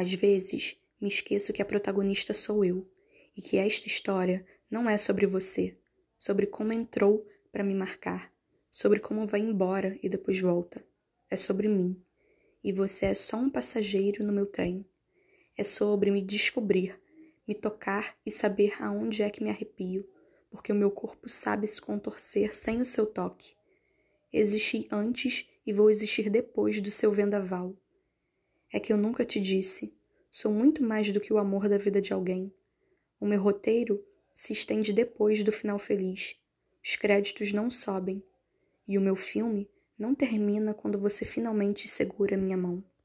Às vezes, me esqueço que a protagonista sou eu e que esta história não é sobre você, sobre como entrou para me marcar, sobre como vai embora e depois volta. É sobre mim. E você é só um passageiro no meu trem. É sobre me descobrir, me tocar e saber aonde é que me arrepio, porque o meu corpo sabe se contorcer sem o seu toque. Existi antes e vou existir depois do seu vendaval. É que eu nunca te disse, sou muito mais do que o amor da vida de alguém. O meu roteiro se estende depois do final feliz. Os créditos não sobem. E o meu filme não termina quando você finalmente segura minha mão.